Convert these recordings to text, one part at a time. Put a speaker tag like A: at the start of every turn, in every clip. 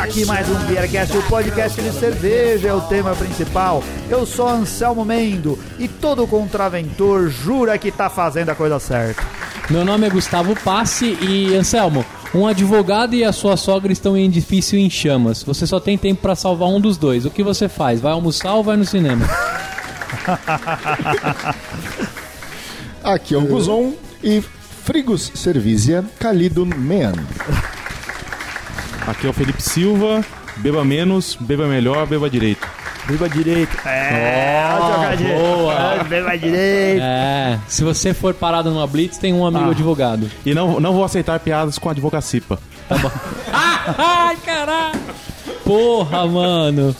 A: começa aqui mais um Beercast, o podcast de cerveja é o tema principal. Eu sou Anselmo Mendo e todo contraventor jura que tá fazendo a coisa certa.
B: Meu nome é Gustavo Passe e Anselmo, um advogado e a sua sogra estão em edifício em chamas. Você só tem tempo pra salvar um dos dois. O que você faz? Vai almoçar ou vai no cinema?
C: Aqui é o Guzon e Frigos Servizia Calido Man.
D: Aqui é o Felipe Silva. Beba menos, beba melhor, beba direito.
A: Beba direito. É,
B: Oh,
A: jogadinha.
B: boa.
A: Beba direito.
B: É, se você for parado numa blitz, tem um amigo
A: Ah.
B: advogado.
D: E não, não vou aceitar piadas com advocacipa.
B: Ai, caralho! Porra, mano.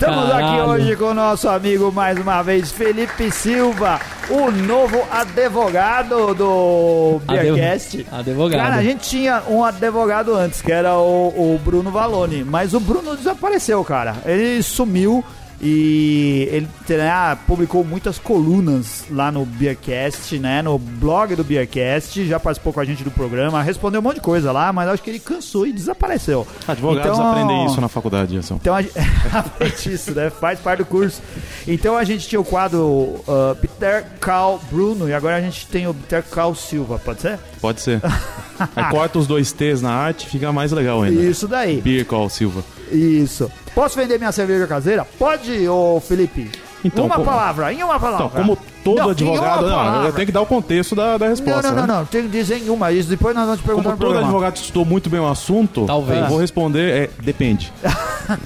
A: Estamos aqui
B: Caralho.
A: hoje com o nosso amigo, mais uma vez, Felipe Silva, o novo advogado do Beercast.
B: Advogado.
A: Cara, a gente tinha um advogado antes, que era o, o Bruno Valone, mas o Bruno desapareceu, cara. Ele sumiu e ele né, publicou muitas colunas lá no Beercast, né, no blog do Beercast, já participou com a gente do programa, respondeu um monte de coisa lá, mas acho que ele cansou e desapareceu.
D: Advogados
A: Então-
D: aprendem isso na faculdade, Jason.
A: então a gente, aprende isso, né? Faz parte do curso. Então a gente tinha o quadro uh, Peter Cal Bruno e agora a gente tem o Peter Cal Silva, pode ser?
D: Pode ser. Aí corta os dois T's na arte, fica mais legal ainda.
A: Isso daí.
D: Beer Call Silva.
A: Isso. Posso vender minha cerveja caseira? Pode, ô Felipe?
D: Então,
A: uma
D: como-
A: palavra, em uma palavra.
D: Então, como todo
A: Não,
D: advogado, não, eu tenho que dar o contexto da, da
A: Não,
D: resposta.
A: não, não,
D: né?
A: não. Tem que dizer em uma. Isso depois nós vamos te perguntar
D: Como todo
A: programa.
D: advogado estudou muito bem o assunto,
B: Talvez.
D: eu vou responder, é, depende.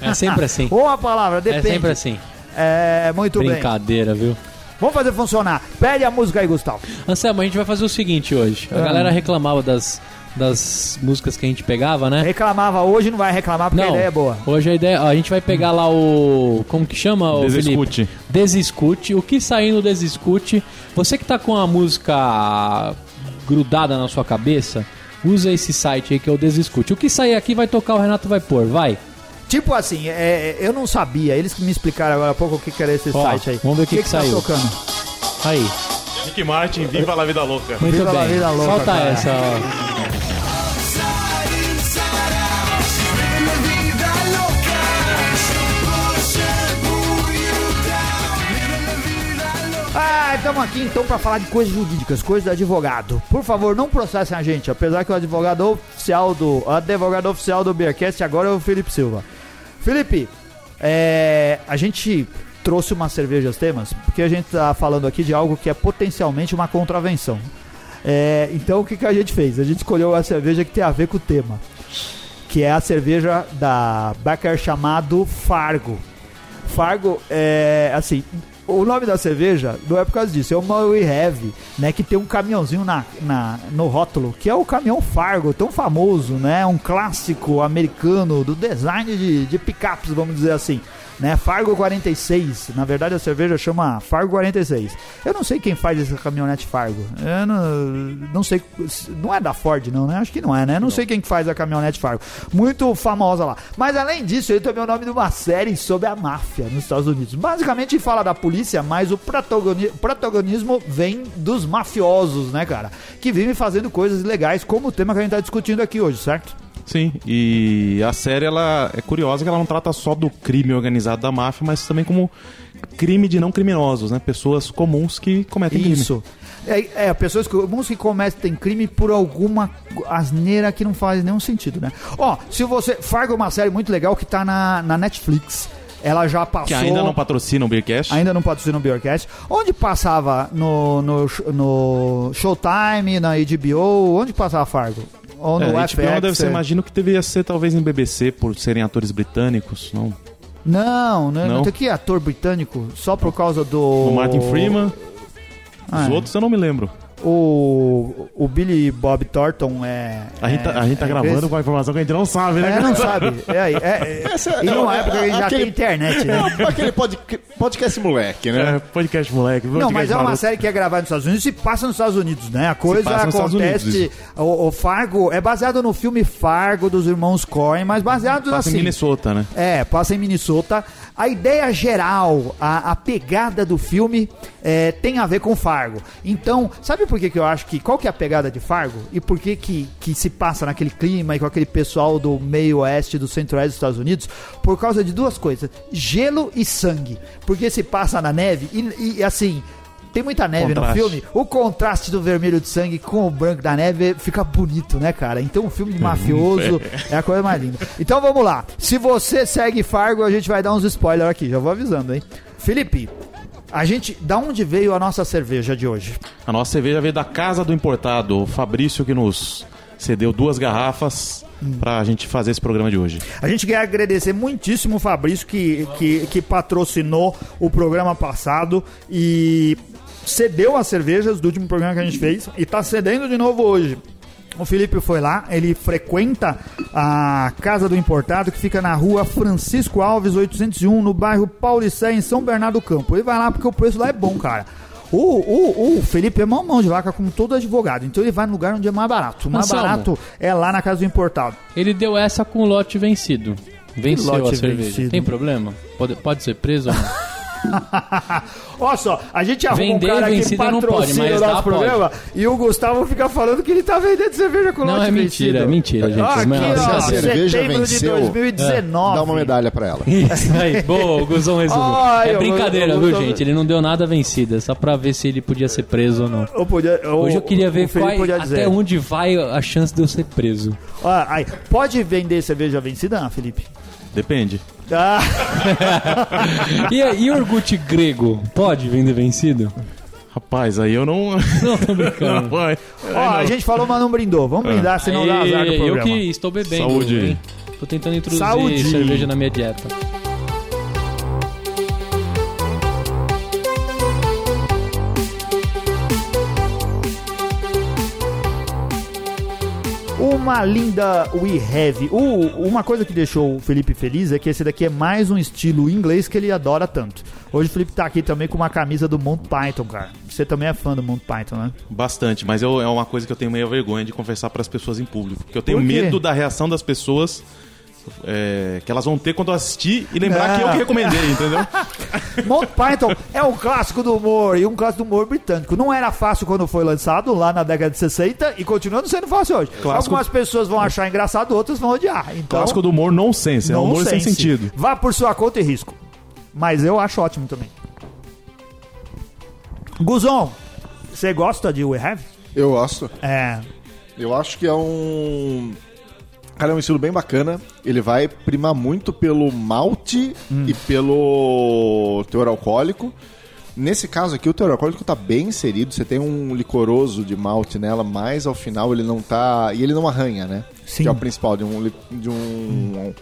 B: É sempre assim.
A: Uma palavra,
B: É
A: depende.
B: sempre assim.
A: É, muito bem.
B: Brincadeira, viu?
A: Vamos fazer funcionar. Pede a música aí, Gustavo.
B: Anselmo, a gente vai fazer o seguinte hoje. A
A: Ah.
B: galera reclamava das, das músicas que a gente pegava, né?
A: Reclamava hoje, não vai reclamar porque a ideia é boa.
B: Hoje a ideia. ó, a gente vai pegar lá o. Como que chama, o Felipe?
D: Desescute.
B: Desescute. O que sair no Desescute. Você que tá com a música grudada na sua cabeça, usa esse site aí que é o Desescute. O que sair aqui vai tocar, o Renato vai pôr. Vai.
A: Tipo assim, é, eu não sabia. Eles que me explicaram agora há pouco o que, que era esse
B: Ó,
A: site aí.
B: vamos ver o que que
A: tá
B: saiu.
A: tocando.
B: Aí.
D: Rick Martin, viva a vida louca.
B: Muito
A: Viva
B: bem.
A: vida louca,
B: Solta
A: cara.
B: essa, ó.
A: Aqui então para falar de coisas jurídicas, coisas do advogado. Por favor, não processem a gente, apesar que o advogado oficial do advogado oficial do Beercast agora é o Felipe Silva. Felipe, é, a gente trouxe umas cervejas temas porque a gente tá falando aqui de algo que é potencialmente uma contravenção. É, então o que, que a gente fez? A gente escolheu a cerveja que tem a ver com o tema, que é a cerveja da Becker chamado Fargo. Fargo é assim. O nome da cerveja não é por causa disso, é uma We Have, né? Que tem um caminhãozinho na, na, no rótulo, que é o caminhão Fargo, tão famoso, né? Um clássico americano do design de, de picapes, vamos dizer assim. Né? Fargo 46, na verdade a cerveja chama Fargo 46. Eu não sei quem faz esse caminhonete Fargo. Eu não, não sei, não é da Ford não, né? Acho que não é, né? Não, sei quem que faz a caminhonete Fargo. Muito famosa lá. Mas além disso, ele também é o nome de uma série sobre a máfia nos Estados Unidos. Basicamente fala da polícia, mas o protagoni- protagonismo vem dos mafiosos, né, cara? Que vivem fazendo coisas ilegais, como o tema que a gente tá discutindo aqui hoje, certo?
D: Sim, e a série ela é curiosa que ela não trata só do crime organizado da máfia, mas também como crime de não criminosos, né? Pessoas comuns que cometem crime.
A: Isso. É, é, pessoas comuns que cometem crime por alguma asneira que não faz nenhum sentido, né? Ó, se você. Fargo é uma série muito legal que tá na, na Netflix. Ela já passou.
D: Que ainda não patrocina o Beercast.
A: Ainda não patrocina o Beercast. Onde passava no, no, no Showtime, na HBO? Onde passava Fargo? Ou no
D: É,
A: FX?
D: HBO deve ser,
A: é?
D: imagino que deveria ser talvez em BBC, por serem atores britânicos, não?
A: Não, não, não
D: Não?
A: tem que ator britânico só por causa do.
D: O Martin Freeman,
A: Ah,
D: os
A: é.
D: outros eu não me lembro.
A: O, o Billy Bob Thornton é.
D: A gente, tá,
A: é-
D: a gente tá
A: é
D: gravando
A: inglês?
D: com a informação que a gente não sabe, né?
A: É, não sabe. É, é, é, e numa época que a gente já
C: aquele-
A: tem internet, né?
C: É aquele pod- podcast moleque, né?
D: É, podcast moleque.
A: Não,
D: podcast
A: mas é uma
D: maroto.
A: série que é gravada nos Estados Unidos e passa nos Estados Unidos, né? A coisa
D: passa
A: acontece. O, o Fargo é baseado no filme Fargo dos irmãos Coen, mas baseado
D: Passa
A: assim.
D: em Minnesota, né?
A: É, passa em Minnesota. A ideia geral, a, a pegada do filme é, tem a ver com Fargo. Então, sabe por que, que eu acho que. Qual que é a pegada de Fargo? E por que, que que se passa naquele clima e com aquele pessoal do meio oeste, do centro-oeste dos Estados Unidos? Por causa de duas coisas: gelo e sangue. Porque se passa na neve e, e, assim. Tem muita neve
D: Contraste.
A: no filme. O contraste do vermelho de sangue com o branco da neve fica bonito, né, cara? Então, um filme de mafioso é a coisa mais linda. Então, vamos lá. Se você segue Fargo, a gente vai dar uns spoilers aqui. Já vou avisando, hein? Felipe, a gente. Da onde veio a nossa cerveja de hoje?
D: A nossa cerveja veio da casa do importado, o Fabrício que nos cedeu duas garrafas pra gente fazer esse programa de hoje.
A: A gente quer agradecer muitíssimo o Fabrício que, que, que patrocinou o programa passado e cedeu as cervejas do último programa que a gente fez e tá cedendo de novo hoje. O Felipe foi lá, ele frequenta a Casa do Importado, que fica na rua Francisco Alves 801, no bairro Paulicé, em São Bernardo do Campo. Ele vai lá porque o preço lá é bom, cara. O, o, o Felipe é mão, mão de vaca, como todo advogado. Então ele vai no lugar onde é mais barato. O mais
B: Anselmo.
A: barato é lá na Casa do Importado.
B: Ele deu essa com o lote vencido. Venceu
A: lote
B: a cerveja.
A: vencido?
B: Tem problema? Pode, pode ser preso ou não?
A: Olha só, a gente arruma
B: Vender
A: um cara que
B: vencida não
A: patrocina
B: pode, mas
A: o
B: dá,
A: nosso programa e o Gustavo fica falando que ele tá vendendo cerveja com
B: Não,
A: lote
B: é mentira,
A: vencido.
B: é mentira, gente.
A: Aqui,
B: Mas,
A: ó,
C: se a cerveja venceu,
A: de 2019.
C: Dá uma medalha pra ela.
B: Isso aí, boa, o Guzão resumiu.
A: Ai,
B: é brincadeira,
A: eu- eu-
B: viu,
A: eu-
B: gente? Ele não deu nada vencida, só pra ver se ele podia ser preso ou não.
A: Eu podia- eu-
B: Hoje eu queria
A: o
B: ver
A: Felipe
B: qual,
A: podia
B: até
A: dizer.
B: onde vai a chance de eu ser preso.
A: Ó, aí, pode vender cerveja vencida, não, Felipe?
D: Depende.
A: Ah,
B: E, e iogurte grego, pode vender vencido?
D: Rapaz, aí eu não.
B: Não, tô brincando.
D: Não, vai.
A: ó, a gente falou, mas não brindou. Vamos brindar, senão dá azar no
B: Aê, eu
A: programa.
B: que estou bebendo.
D: Saúde.
B: hein? Tô tentando introduzir
A: Saúde.
B: cerveja na minha dieta.
A: Uma linda We Have. Uma coisa que deixou o Felipe feliz é que esse daqui é mais um estilo inglês que ele adora tanto. Hoje o Felipe tá aqui também com uma camisa do Monty Python, cara. Você também é fã do Monty Python, né?
D: Bastante, mas eu- é uma coisa que eu tenho meio vergonha de confessar pras pessoas em público. Porque eu tenho medo da reação das pessoas é, que elas vão ter quando eu assistir e lembrar
A: Não.
D: que eu que recomendei, entendeu?
A: Monty Python é um clássico do humor e um clássico do humor britânico. Não era fácil quando foi lançado lá na década de 60 e continua não sendo fácil hoje.
D: Clássico-
A: Algumas pessoas vão achar engraçado, outras vão odiar. Então,
D: Clássico do humor nonsense, é um humor sem sentido.
A: Vá por sua conta e risco. Mas eu acho ótimo também. Guzon, você gosta de We Have?
C: Eu gosto.
A: É.
C: Eu acho que é um. Cara, é um estilo bem bacana. Ele vai primar muito pelo malte e pelo teor alcoólico. Nesse caso aqui, o teor alcoólico tá bem inserido. Você tem um licoroso de malte nela, mas ao final ele não tá. E ele não arranha, né?
A: Sim.
C: Que é o principal de um, de um,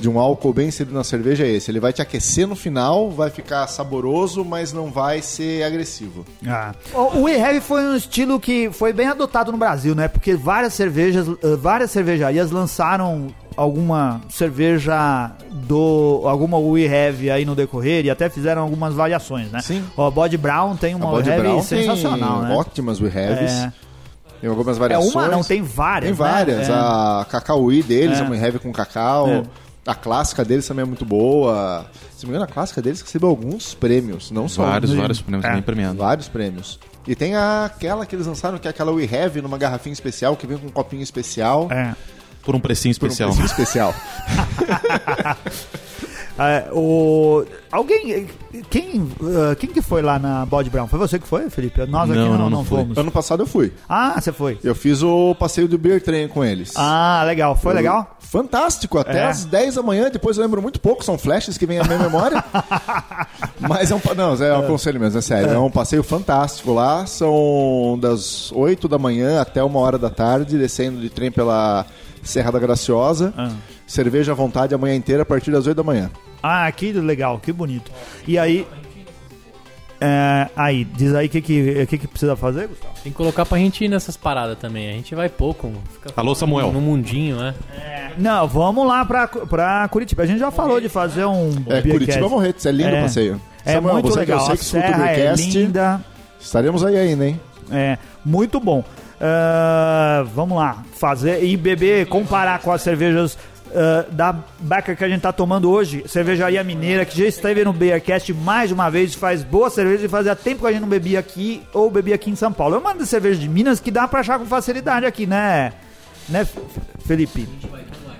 C: de um álcool bem inserido na cerveja é esse. Ele vai te aquecer no final, vai ficar saboroso, mas não vai ser agressivo.
A: Ah. O o We Have foi um estilo que foi bem adotado no Brasil, né? Porque várias cervejas, eh, várias cervejarias lançaram alguma cerveja do alguma We Have aí no decorrer e até fizeram algumas variações, né?
C: Sim.
A: O Body Brown tem uma We
C: Body
A: Have
C: Brown
A: sensacional,
C: tem
A: né?
C: ótimas we haves.
A: É.
C: Tem algumas
A: É
C: variações.
A: uma, não, tem várias.
C: Tem várias.
A: Né? É.
C: A Cacauí deles,
A: É.
C: a Heavy com cacau.
A: É.
C: A clássica deles também é muito boa. Se não me engano, a clássica deles recebeu alguns prêmios, não só
D: Vários,
C: um.
D: vários prêmios
A: É.
D: bem premiados.
C: Vários prêmios. E tem a- aquela que eles lançaram, que é aquela We Have numa garrafinha especial, que vem com um copinho especial.
A: É.
D: Por um precinho
C: Por um
D: especial.
C: precinho especial.
A: É, o... Alguém. Quem, ah, quem que foi lá na Body Brown? Foi você que foi, Felipe? Nós aqui
D: Não,
A: não,
D: não,
A: não, fomos.
C: ano passado eu fui.
A: Ah, você foi.
C: Eu fiz o passeio do Beer Train com eles.
A: Ah, legal. Foi
C: Eu-
A: legal?
C: Fantástico, até
A: É.
C: às 10 da manhã, depois eu lembro muito pouco, são flashes que vêm à minha memória. Mas é um, não, é um conselho mesmo, é sério. É. um passeio fantástico lá, são das 8 da manhã até uma hora da tarde, descendo de trem pela Serra da Graciosa.
A: Ah.
C: Cerveja à vontade a manhã inteira a partir das 8 da manhã.
A: Ah, que legal, que bonito. E aí. é, aí, diz aí o que, que, que, que precisa fazer, Gustavo?
B: Tem que colocar pra gente ir nessas paradas também. A gente vai pouco. Fica
D: Alô, Samuel.
B: no mundinho, né?
A: Não, vamos lá pra, pra Curitiba. A gente já falou de fazer um.
C: É,
A: beercast.
C: Curitiba Morretes, é lindo
A: É.
C: o passeio.
A: É
C: Samuel,
A: muito
C: você
A: legal.
C: que eu sei
A: A
C: que escuta o
A: é linda.
C: estaremos aí ainda, hein?
A: É, muito bom. Ah, vamos lá, fazer e beber, comparar com as cervejas ah, da Becker que a gente tá tomando hoje, cervejaria mineira, que já esteve no Beercast mais uma vez, faz boa cerveja e fazia tempo que a gente não bebia aqui ou bebia aqui em São Paulo. É uma das cervejas de Minas que dá pra achar com facilidade aqui, né? Né, Felipe?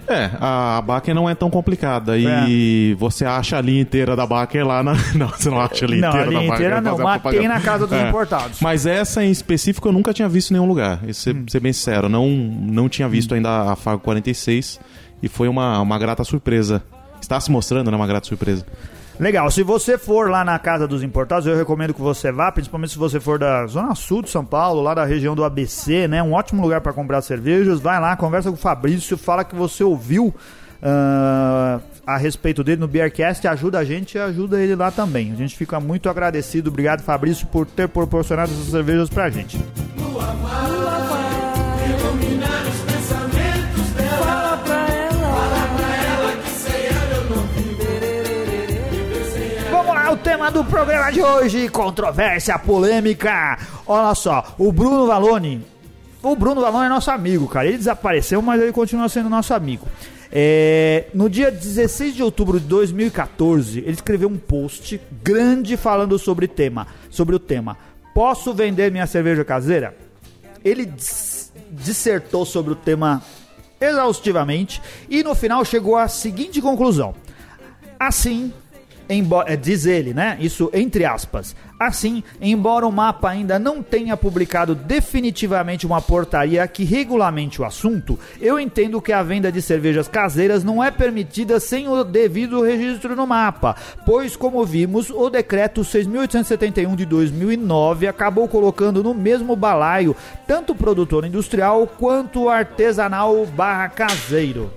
D: É, a Baker não é tão complicada. E você acha a linha inteira da Baker lá na. Não, você não acha a linha
A: Não,
D: inteira
A: a linha
D: da Baker.
A: inteira não,
D: a
A: mas tem na casa dos
D: É.
A: importados.
D: Mas essa em específico eu nunca tinha visto em nenhum lugar. Ser,
A: Hum.
D: ser bem sincero. Não, não tinha visto ainda a Fargo 46 e foi uma, uma grata surpresa. Está se mostrando, né? Uma grata surpresa.
A: Legal, se você for lá na Casa dos Importados, eu recomendo que você vá, principalmente se você for da Zona Sul de São Paulo, lá da região do ABC, né? Um ótimo lugar para comprar cervejas. Vai lá, conversa com o Fabrício, fala que você ouviu ah, a respeito dele no Beercast, ajuda a gente e ajuda ele lá também. A gente fica muito agradecido. Obrigado, Fabrício, por ter proporcionado essas cervejas pra gente. Vamos lá, tema do programa de hoje: controvérsia, polêmica. Olha só, o Bruno Valone. O Bruno Valone é nosso amigo, cara. Ele desapareceu, mas ele continua sendo nosso amigo. É, no dia 16 de outubro de 2014, ele escreveu um post grande falando sobre tema, sobre o tema. Posso vender minha cerveja caseira? Ele dis- dissertou sobre o tema exaustivamente e no final chegou à seguinte conclusão: Assim, embora, é, diz ele, né? Isso entre aspas. Assim, embora o mapa ainda não tenha publicado definitivamente uma portaria que regulamente o assunto, eu entendo que a venda de cervejas caseiras não é permitida sem o devido registro no mapa, pois, como vimos, o decreto 6.871 de 2009 acabou colocando no mesmo balaio tanto o produtor industrial quanto o artesanal barra caseiro.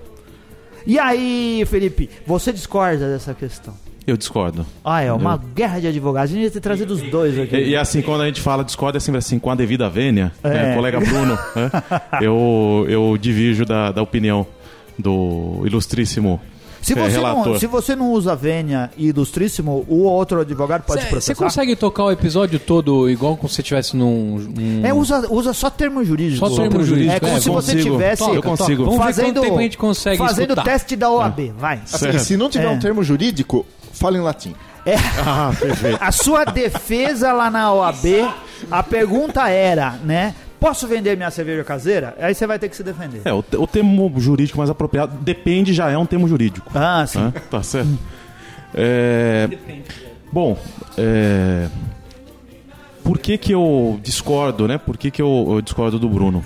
A: E aí, Felipe, você discorda dessa questão?
D: Eu discordo.
A: Ah, é uma guerra de advogados. A gente ia ter trazido os dois aqui.
D: E, e assim, quando a gente fala discorda, é sempre assim, com a devida vênia,
A: É.
D: né, colega Bruno, né, eu, eu divirjo da, da opinião do ilustríssimo
A: se,
D: é,
A: você não, se você não usa vênia e ilustríssimo, o outro advogado pode
B: Você
A: processar.
B: consegue tocar o episódio todo igual como se você estivesse num. num-
A: É, usa, usa só termo jurídico.
B: Só termo jurídico,
A: É como
B: é,
A: se você
D: consigo.
A: tivesse
D: Toca, eu consigo.
B: Vamos ver
A: fazendo,
B: quanto tempo a gente consegue
A: fazendo
B: escutar.
A: teste da OAB. Vai.
C: Assim, se não tiver
A: É.
C: um termo jurídico, fala em latim.
D: Ah, perfeito.
A: A sua defesa lá na OAB, a pergunta era, né? Posso vender minha cerveja caseira? Aí você vai ter que se defender.
D: É, o, o termo jurídico mais apropriado, depende, já é um termo jurídico.
A: Ah, sim.
D: né? Tá certo? É, bom, é, por que que eu discordo, né? Por que que eu, eu discordo do Bruno?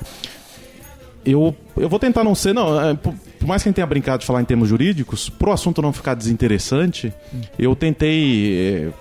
D: Eu, eu vou tentar não ser, não, é, por, mais que a gente tenha brincado de falar em termos jurídicos, pro assunto não ficar desinteressante, eu tentei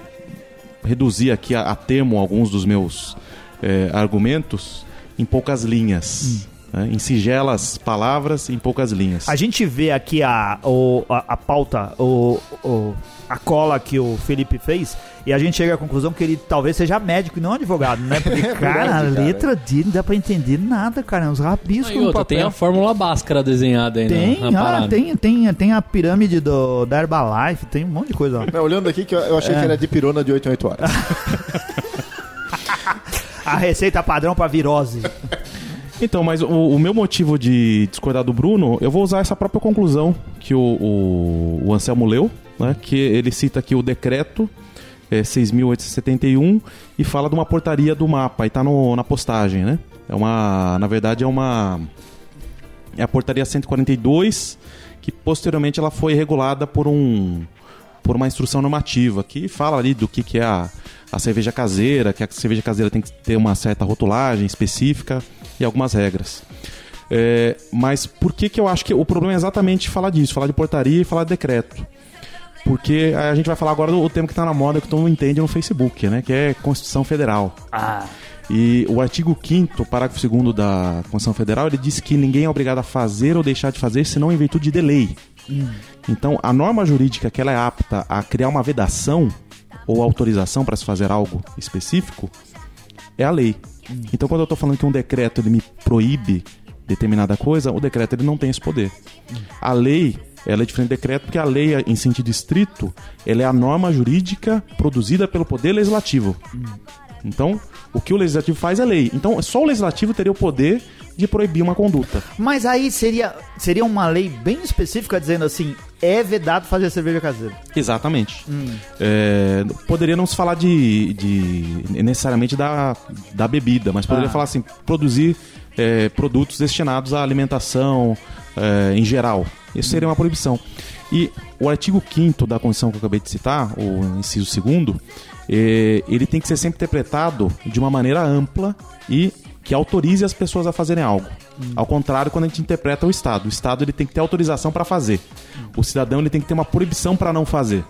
D: é, reduzir aqui a, a termo alguns dos meus é, argumentos em poucas linhas. Né? Em singelas palavras, em poucas linhas.
A: A gente vê aqui a, o, a, a pauta, o, o- a cola que o Felipe fez, e a gente chega à conclusão que ele talvez seja médico e não advogado, né? Porque, cara, a letra dele não dá pra entender nada, cara. Uns rabiscos
B: Ah,
A: no
B: outra, tem
A: papel.
B: a fórmula Bhaskara desenhada aí na-
A: Tem,
B: na,
A: ah,
B: parada.
A: tem, tem, tem a pirâmide do, da Herbalife, tem um monte de coisa lá.
C: Não, olhando aqui, que eu, eu achei que era de pirona de 8 em 8 horas.
A: A receita padrão pra virose.
D: Então, mas o, o meu motivo de discordar do Bruno, eu vou usar essa própria conclusão que o, o, o Anselmo leu, né? Que ele cita aqui o decreto é, 6.871 e fala de uma portaria do mapa, e tá no, na postagem, né? É uma, na verdade, é uma é a portaria 142 que posteriormente ela foi regulada por um por uma instrução normativa que fala ali do que, que é a, a cerveja caseira, que a cerveja caseira tem que ter uma certa rotulagem específica e algumas regras. É, mas por que, que eu acho que o problema é exatamente falar disso, falar de portaria e falar de decreto? Porque a gente vai falar agora do tema que está na moda, que todo mundo entende no Facebook, né? Que é Constituição Federal.
A: Ah,
D: E o artigo 5 parágrafo 2 da Constituição Federal, ele diz que ninguém é obrigado a fazer ou deixar de fazer, senão em virtude de lei. Então, a norma jurídica que ela é apta a criar uma vedação ou autorização para se fazer algo específico é a lei. Então, quando eu estou falando que um decreto ele me proíbe determinada coisa, o decreto ele não tem esse poder. A lei, ela é diferente do decreto porque a lei, em sentido estrito, ela é a norma jurídica produzida pelo poder legislativo. Então, o que o legislativo faz é lei. Então, só o legislativo teria o poder de proibir uma conduta.
A: Mas aí seria, seria uma lei bem específica dizendo assim: é vedado fazer cerveja caseira.
D: Exatamente. É, poderia não se falar de, de- necessariamente da, da bebida, mas poderia
A: Ah.
D: falar assim, produzir é, produtos destinados à alimentação é, em geral. Isso seria uma proibição. E o artigo 5 da Constituição que eu acabei de citar, o inciso 2 ele tem que ser sempre interpretado de uma maneira ampla e que autorize as pessoas a fazerem algo. Ao contrário, quando a gente interpreta o Estado, o Estado ele tem que ter autorização para fazer. O cidadão ele tem que ter uma proibição para não fazer.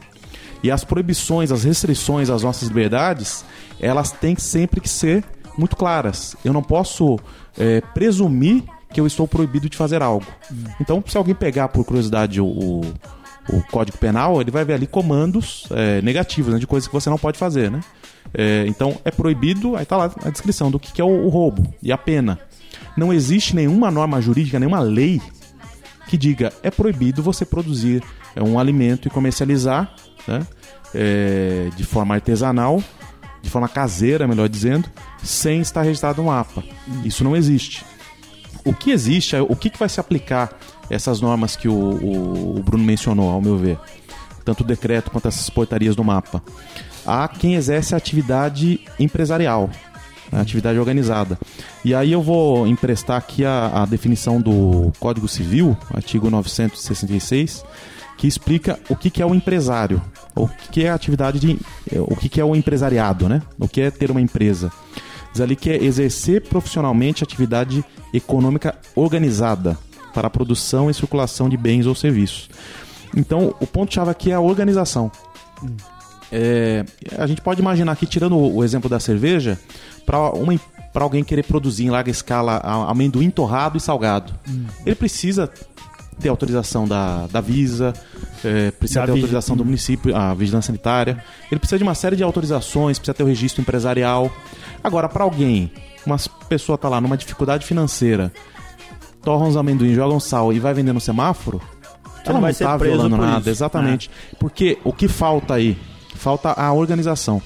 D: E as proibições, as restrições às nossas liberdades, elas têm sempre que ser muito claras. Eu não posso é, presumir que eu estou proibido de fazer algo. Então, se alguém pegar por curiosidade o, o, o Código Penal, ele vai ver ali comandos é, negativos, né, de coisas que você não pode fazer, né? É, então, é proibido, aí tá lá a descrição do que, que é o, o roubo e a pena. Não existe nenhuma norma jurídica, nenhuma lei que diga é proibido você produzir é, um alimento e comercializar né, é, de forma artesanal, de forma caseira, melhor dizendo, sem estar registrado no mapa. Isso não existe. O que existe, é o que, que vai se aplicar essas normas que o, o- o Bruno mencionou, ao meu ver, tanto o decreto quanto essas portarias do mapa, a quem exerce a atividade empresarial, a atividade organizada. E aí eu vou emprestar aqui a, a definição do Código Civil, artigo 966, que explica o que, que é o empresário, o que, que é a atividade de. o que, que é o empresariado, né? O que é ter uma empresa. Diz ali que é exercer profissionalmente atividade econômica organizada para a produção e circulação de bens ou serviços. Então, o ponto-chave aqui é a organização. É, a gente pode imaginar aqui, tirando o, exemplo da cerveja, para alguém querer produzir em larga escala amendoim torrado e salgado. Ele precisa ter autorização da, da Visa, é, precisa
A: Da
D: ter autorização do município, a vigilância sanitária. Ele precisa de uma série de autorizações, precisa ter o registro empresarial. Agora, para alguém, uma pessoa tá lá numa dificuldade financeira, torra uns amendoim, joga um sal e vai vender no semáforo, ela
A: não
D: não tá
A: preso
D: violando nada,
A: isso.
D: exatamente. Porque o que falta aí? Falta a organização.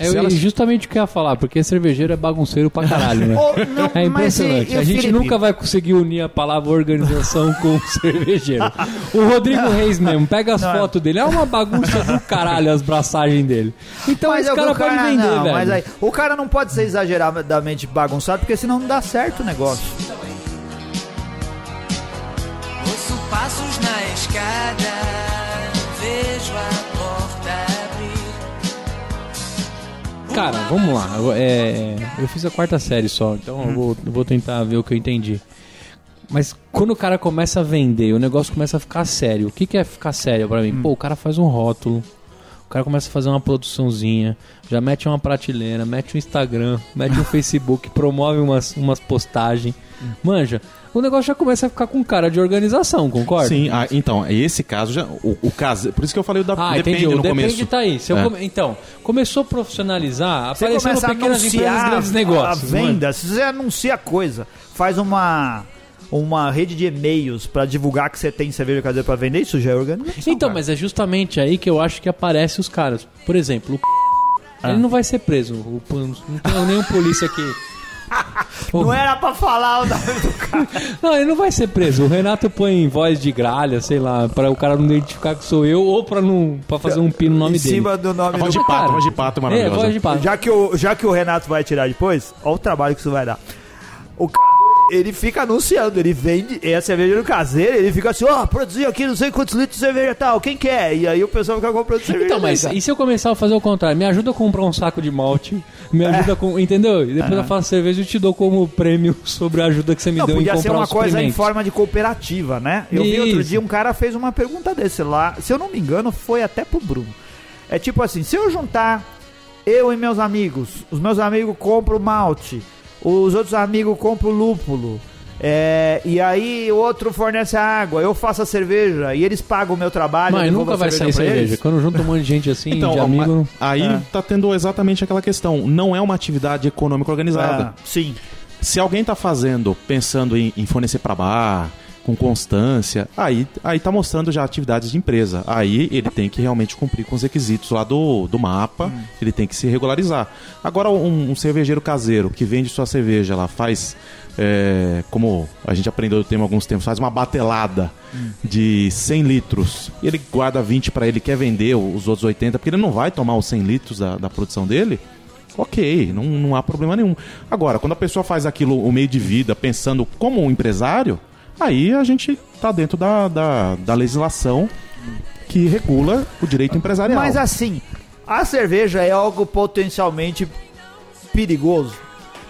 B: É
D: ela-
B: justamente o que eu ia falar, porque cervejeiro é bagunceiro pra caralho, né?
A: Ô, não,
B: É
A: mas e-
B: impressionante.
A: e o
B: a gente
A: Felipe?
B: nunca vai conseguir unir a palavra organização com cervejeiro. O Rodrigo Reis mesmo, pega as
A: Não, é.
B: fotos dele, é uma bagunça do caralho as braçagens dele. Então
A: Mas
B: esse
A: é
B: cara
A: o
B: pode vender,
A: não,
B: velho.
A: Mas aí, o cara não pode ser exageradamente bagunçado, porque senão não dá certo o negócio.
E: Passos na escada, vejo a porta abrir.
B: Cara, vamos lá. Eu, é, eu fiz a quarta série só, então eu, vou, eu vou tentar ver o que eu entendi. Mas quando o cara começa a vender, o negócio começa a ficar sério. O que, que é ficar sério pra mim? Pô, o cara faz um rótulo, o cara começa a fazer uma produçãozinha, já mete uma prateleira, mete um Instagram, mete um Facebook, promove umas, umas postagens. Manja, o negócio já começa a ficar com cara de organização, concorda?
D: Sim, ah, então, esse caso já. O, o caso. Por isso que eu falei da
B: Ah,
D: depende
B: entendi. O
D: no
B: depende
D: começo.
B: tá aí. Se eu
D: É.
B: come- Então, começou a profissionalizar, aparecendo
A: a
B: pequenas empresas,
A: anunciar
B: grandes
A: a
B: negócios. mano.
A: venda, se você anuncia coisa, faz uma uma rede de e-mails pra divulgar que você tem cerveja caseira pra vender, isso já é organização.
B: Então,
A: cara.
B: mas é justamente aí que eu acho que aparece os caras. Por exemplo, o
A: Ah.
B: ele não vai ser preso. O- não tem nenhum polícia aqui.
A: Não era pra falar o nome do cara.
B: Não, ele não vai ser preso. O Renato põe em voz de gralha, sei lá, pra o cara não identificar que sou eu ou pra, não, pra fazer um pino no nome
A: em
B: dele.
A: cima do nome
D: A voz
A: do
D: de pato,
B: cara.
D: voz de pato é
B: É,
D: maravilhosa.
B: voz de pato.
A: Já que, o, já que o Renato vai tirar depois, olha o trabalho que isso vai dar. O c... ele fica anunciando, ele vende, é a cerveja no caseiro, ele fica assim, ó, produzi aqui não sei quantos litros de cerveja tal, quem quer? E aí o pessoal fica comprando cerveja.
B: Então, mas e se eu começar a fazer o contrário? Me ajuda a comprar um saco de malte, me ajuda com. Entendeu? E depois eu faço cerveja e te dou como prêmio sobre a ajuda que você me
A: Não,
B: deu em
A: podia
B: comprar
A: ser uma coisa em forma de cooperativa, né? Eu vi outro
B: Isso.
A: dia um cara fez uma pergunta desse lá, se eu não me engano, foi até pro Bruno. É tipo assim, se eu juntar eu e meus amigos, os meus amigos compram malte, os outros amigos compram lúpulo, é, e aí o outro fornece a água, eu faço a cerveja e eles pagam o meu trabalho. eu
B: Mas nunca vai sair
A: pra
B: cerveja.
A: eles.
B: Quando junta um monte de gente assim,
D: Então,
B: de amigo.
D: aí
A: É.
D: tá tendo exatamente aquela questão. Não é uma atividade econômica organizada.
A: Ah, sim.
D: Se alguém tá fazendo, pensando em, em fornecer para bar, com constância, aí, aí tá mostrando já atividades de empresa. Aí ele tem que realmente cumprir com os requisitos lá do, do mapa, ele tem que se regularizar. Agora, um, um cervejeiro caseiro que vende sua cerveja lá, faz, é, como a gente aprendeu o tema alguns tempos, faz uma batelada de 100 litros, e ele guarda 20 para ele, quer vender os outros 80, porque ele não vai tomar os 100 litros da, da produção dele. Ok, não, não há problema nenhum. Agora, quando a pessoa faz aquilo o meio de vida, pensando como um empresário, aí a gente tá dentro da, da, da legislação que regula o direito empresarial.
A: Mas assim, a cerveja é algo potencialmente perigoso.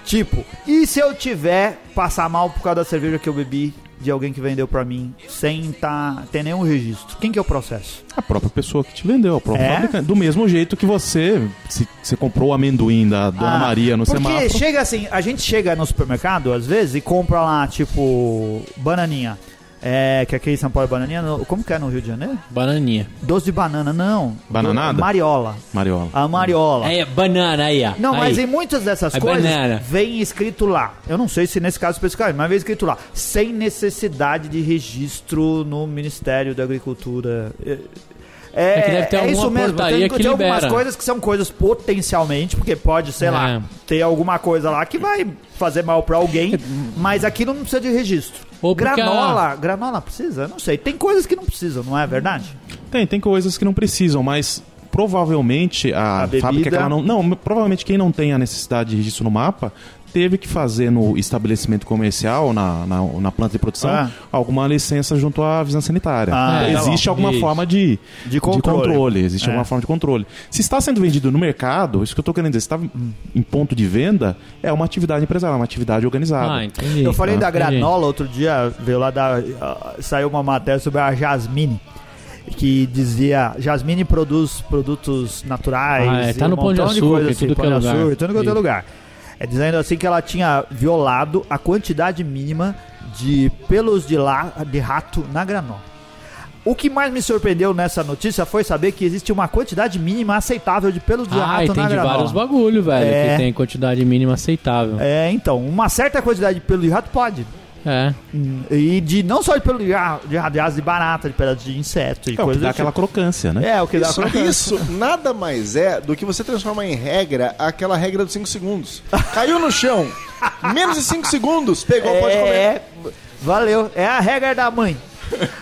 A: Tipo, e se eu tiver passar mal por causa da cerveja que eu bebi de alguém que vendeu pra mim sem tá, ter nenhum registro? Quem que é o processo?
D: A própria pessoa que te vendeu, a própria
A: É?
D: fabricante. Do mesmo jeito que você, se você comprou o amendoim da Dona
A: Ah,
D: Maria no
A: porque
D: semáforo.
A: chega assim, a gente chega no supermercado às vezes e compra lá, tipo, bananinha. É, que aqui em São Paulo é bananinha, no- como que é no Rio de Janeiro?
B: Bananinha.
A: Doce de banana, não.
D: Bananada?
A: Mariola.
D: Mariola.
A: A mariola.
B: Aí, banana aí, ó.
A: Não,
B: Aí.
A: mas em muitas dessas
B: É
A: coisas
B: banana.
A: vem escrito lá. Eu não sei se nesse caso especificamente, mas vem escrito lá. Sem necessidade de registro no Ministério da Agricultura. É,
B: É que deve ter
A: é
B: alguma
A: isso mesmo. tem,
B: que
A: tem algumas coisas que são coisas potencialmente, porque pode, sei
B: É.
A: lá, ter alguma coisa lá que vai fazer mal pra alguém, mas aqui não precisa de registro.
B: Ou
A: granola, granola precisa? Não sei. Tem coisas que não precisam, não é verdade?
D: Tem, tem coisas que não precisam, mas provavelmente a,
A: A
D: fábrica que ela não. Não, provavelmente quem não tem a necessidade de registro no mapa teve que fazer no estabelecimento comercial, na, na, na planta de produção,
A: Ah.
D: alguma licença junto à vigilância sanitária.
A: Ah,
B: tá
D: existe
B: bom.
D: alguma
B: Isso.
D: forma de,
A: De controle.
D: Existe
A: É.
D: alguma forma de controle. Se está sendo vendido no mercado, isso que eu estou querendo dizer, se está em ponto de venda, é uma atividade empresarial, uma atividade organizada.
B: Ah, entendi.
A: Eu falei
D: Ah,
A: da
B: entendi.
A: granola outro dia, veio lá da. ah, saiu uma matéria sobre a Jasmine. Que dizia, Jasmine produz produtos naturais.
B: Ah, é, tá no
A: um
B: Pão de Açúcar,
A: coisa
B: em tudo que é
A: Pão de
B: lugar.
A: Açúcar, em tudo quanto é lugar. É dizendo assim que ela tinha violado a quantidade mínima de pelos de, lá, de rato na granola. O que mais me surpreendeu nessa notícia foi saber que existe uma quantidade mínima aceitável de pelos de
B: Ah,
A: rato na
B: tem de
A: granola.
B: vários bagulho, velho.
A: É.
B: Que tem quantidade mínima aceitável.
A: É, então, uma certa quantidade de pelo de rato pode.
B: É.
A: E de não só de pelo de rato, de, rato, de de barata, de pedaço de inseto e
D: É o que
A: coisas
D: dá
A: do
D: aquela
A: tipo.
D: crocância, né?
A: É, o que dá
C: Isso,
A: crocância.
C: isso nada mais é do que você transformar em regra aquela regra dos 5 segundos. Caiu no chão, menos de 5 segundos, pegou, pode comer.
A: É, valeu. É a regra da mãe.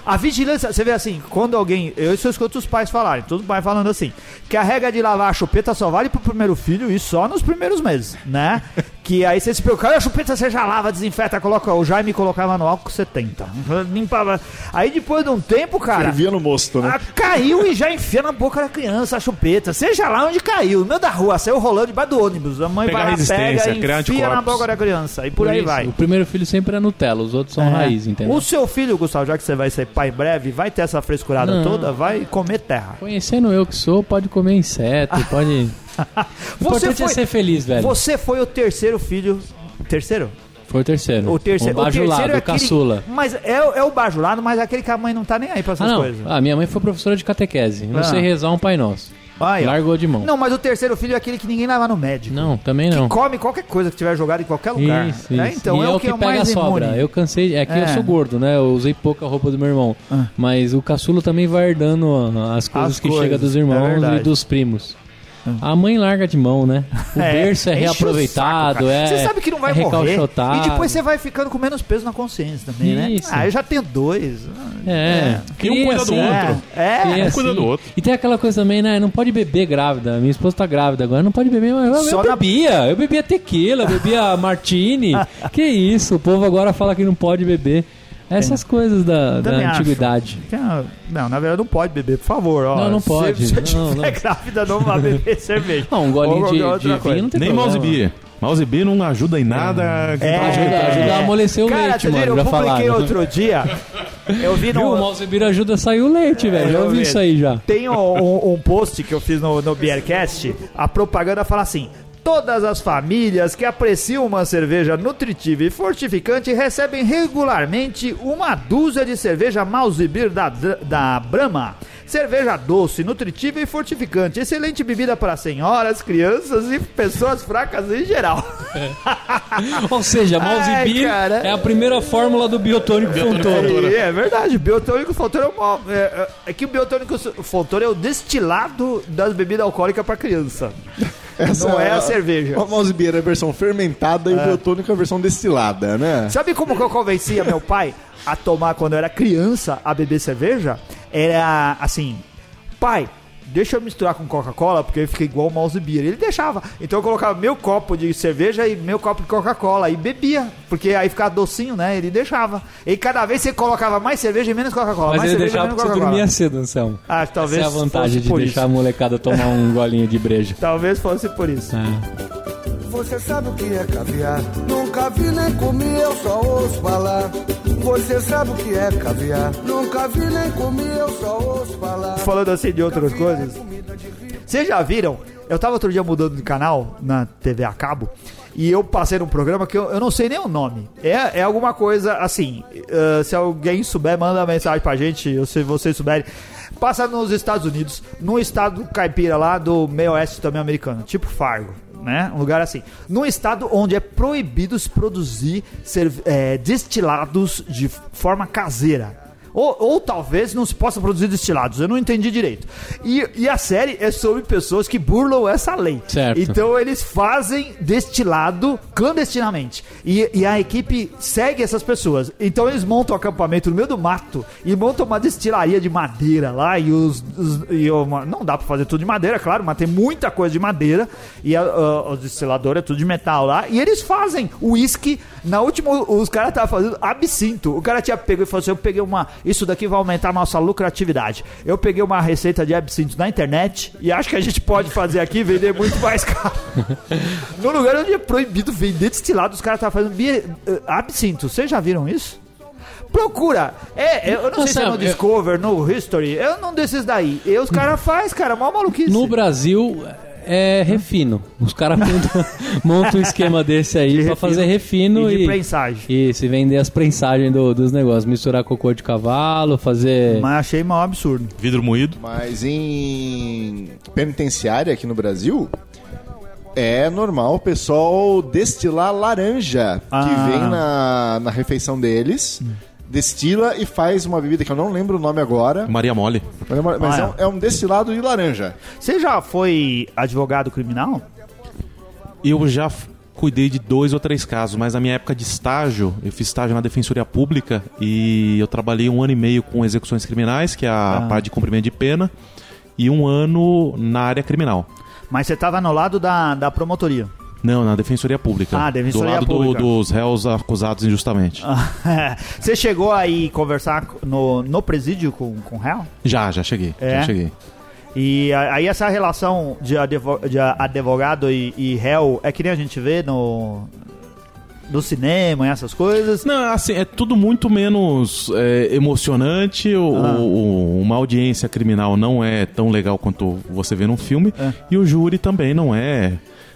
A: A vigilância, você vê assim, quando alguém. Eu isso eu escuto os pais falarem, todos os pais falando assim, que a regra de lavar a chupeta só vale pro primeiro filho e só nos primeiros meses, né? Que aí você se preocupa, a chupeta você já lava, desinfeta, coloca. O Jaime colocava no álcool 70. Limpava. Aí depois de um tempo, cara.
C: Fervia no mosto, né?
A: Caiu e já enfia na boca da criança a chupeta. Seja lá onde caiu, no meio da rua, saiu rolando debaixo do ônibus. A mãe
D: Pegar
A: vai lá,
D: resistência,
A: pega e enfia na boca da criança. E por, aí
B: isso,
A: vai.
B: O primeiro filho sempre é Nutella, os outros são
A: É.
B: raiz, entendeu?
A: O seu filho, Gustavo, já que você vai ser pai em breve, vai ter essa frescurada
B: Não.
A: toda, vai comer terra.
B: Conhecendo eu que sou, pode comer inseto, pode. O importante é ser feliz, velho.
A: Você foi o terceiro filho. Terceiro?
B: Foi o terceiro.
A: O terceiro.
B: O bajulado,
A: terceiro é aquele-
B: caçula.
A: Mas é, é o bajulado, mas é aquele que a mãe não tá nem aí pra
B: Ah,
A: essas
B: não.
A: coisas.
B: Ah, minha mãe foi professora de catequese. Não
A: Ah.
B: sei rezar um Pai Nosso.
A: Aí.
B: Largou de mão.
A: Não, mas o terceiro filho é aquele que ninguém leva no médico.
B: Não, também não.
A: Que come qualquer coisa que tiver jogado em qualquer lugar.
B: Isso,
A: É, então
B: e
A: é, o que, é o
B: pega a
A: mais
B: sobra.
A: imune.
B: Eu cansei. É que
A: É.
B: eu sou gordo, né? Eu usei pouca roupa do meu irmão.
A: Ah.
B: Mas o caçulo também vai herdando ah, as coisas
A: As
B: que
A: coisas,
B: chegam dos
A: é
B: irmãos e dos primos. A mãe larga de mão, né? O berço é
A: enche o
B: reaproveitado,
A: saco,
B: é.
A: Você sabe que não vai
B: é
A: morrer. E depois você vai ficando com menos peso na consciência também, né?
B: Isso.
A: Ah, eu já tenho dois.
B: É.
D: E um cuida do
B: assim,
D: outro.
A: É. É.
D: Um cuida do outro.
B: E tem aquela coisa também, né? Não pode beber grávida. Minha esposa tá grávida agora, não pode beber. Mas eu,
A: Só
B: eu
A: na-
B: bebia. Eu bebia tequila, eu bebia martini. que isso? O povo agora fala que não pode beber. Essas coisas da, da
A: acho.
B: antiguidade.
A: Que, ah, Não, na verdade não pode beber, por favor. Ó,
B: Não, não pode.
A: Se você
B: Não, não.
A: grávida, não vá beber cerveja.
B: Não, um golinho
A: Ou
B: de, de vinho não tem
D: Nem
B: problema.
D: mouse beer. Mouse beer não ajuda em nada.
A: É,
B: Ajuda, ajuda a amolecer o
A: Cara,
B: leite, mano.
A: viram,
B: Já
A: eu publiquei
B: falaram.
A: outro dia. Eu vi
B: Viu? O
A: no.
B: mouse beer ajuda a sair o leite, velho. Já
A: eu
B: ouvi
A: vi.
B: isso aí já.
A: Tem um, um- um post que eu fiz no, no Beercast. A propaganda fala assim: Todas as famílias que apreciam uma cerveja nutritiva e fortificante recebem regularmente uma dúzia de cerveja Mouse Beer da, da Brahma. Cerveja doce, nutritiva e fortificante. Excelente bebida para senhoras, crianças e pessoas fracas em geral.
B: Ou seja, mouse
A: Ai,
B: beer
A: cara.
B: é a primeira fórmula do biotônico Fontoura.
A: É, é verdade, biotônico Fontoura é, uma, é, é- é que o biotônico Fontoura é o destilado das bebidas alcoólicas para criança. Não é a cerveja.
C: A mouse beer é a versão fermentada e o biotônico é a versão destilada, né?
A: Sabe como que eu convencia meu pai a tomar quando eu era criança a beber cerveja? Era assim, pai, deixa eu misturar com Coca-Cola, porque ele fica igual o mouse beer. Ele deixava. Então eu colocava meu copo de cerveja e meu copo de Coca-Cola e bebia, porque aí ficava docinho, né? Ele deixava. E cada vez você colocava mais cerveja e menos Coca-Cola.
B: Mas
A: mais
B: ele
A: cerveja e
B: deixava
A: menos
B: porque você
A: Coca-Cola.
B: dormia cedo, Anselmo.
A: Ah, talvez
B: Essa é a vantagem
A: fosse
B: de
A: por
B: deixar
A: isso.
B: a molecada tomar um golinho de breja.
A: Talvez fosse por isso.
B: É.
F: Você sabe o que é caviar? Nunca vi nem comi, eu só ouço falar. Você sabe o que é caviar? Nunca vi nem comi, eu só ouço falar.
A: Falando assim de outras coisas. Vocês já viram? Eu tava outro dia mudando de canal na TV a cabo e eu passei num programa que eu, eu não sei nem o nome. É, é alguma coisa assim. eh, se alguém souber, manda mensagem pra gente, ou se vocês souberem. Passa nos Estados Unidos, num estado caipira lá do meio oeste também americano, tipo Fargo. Né? Um lugar assim. Num estado onde é proibido se produzir cerve- eh, destilados de forma caseira. Ou, ou talvez não se possa produzir destilados, eu não entendi direito. E, e a série é sobre pessoas que burlam essa lei.
B: Certo.
A: Então eles fazem destilado clandestinamente. E, e a equipe segue essas pessoas. Então eles montam um acampamento no meio do mato e montam uma destilaria de madeira lá. E os. os- e uma- não dá pra fazer tudo de madeira, claro, mas tem muita coisa de madeira. E a, a, o destilador é tudo de metal lá. E eles fazem uísque. Na última, os caras estavam fazendo absinto. O cara tinha pego e falou assim: Eu peguei uma. Isso daqui vai aumentar a nossa lucratividade. Eu peguei uma receita de absinto na internet e acho que a gente pode fazer aqui e vender muito mais caro. no lugar onde é proibido vender destilado, os caras estavam fazendo bie- eh, absinto. Vocês já viram isso? Procura. É, eu não sei se é no
B: eu-
A: Discover, no History. Eu não desses daí. E os caras fazem, cara, mó maluquice.
B: No Brasil é refino. Os caras montam, montam um esquema desse aí
A: De
B: pra
A: refino
B: fazer refino
A: e
B: e,
A: de prensagem.
B: e se vender as prensagens do- dos negócios. Misturar cocô de cavalo, fazer.
A: Mas achei mal absurdo.
D: Vidro moído.
C: Mas em penitenciária aqui no Brasil, é normal o pessoal destilar laranja
A: Ah.
C: que vem na, na refeição deles, destila e faz uma bebida que eu não lembro o nome agora,
D: Maria Mole.
C: mas, é
A: Ah,
C: é, um, é um destilado de laranja.
A: Você já foi advogado criminal?
D: Eu já cuidei de dois ou três casos, mas na minha época de estágio, eu fiz estágio na Defensoria Pública e eu trabalhei um ano e meio com execuções criminais, que é a
A: Ah.
D: parte de cumprimento de pena, e um ano na área criminal.
A: Mas você tava no lado da, da promotoria.
D: Não, na Defensoria Pública.
A: Ah, Defensoria
D: do lado do-
A: Pública.
D: dos réus acusados injustamente.
A: Você chegou aí conversar no, no presídio com, com o réu?
D: Já, já cheguei.
A: É?
D: Já cheguei.
A: E aí essa relação de, advo- de advogado e, e réu é que nem a gente vê no, no cinema e essas coisas.
D: Não, assim, é tudo muito menos é, emocionante. O,
A: Ah.
D: o- uma audiência criminal não é tão legal quanto você vê num filme.
A: É.
D: E o júri também não é.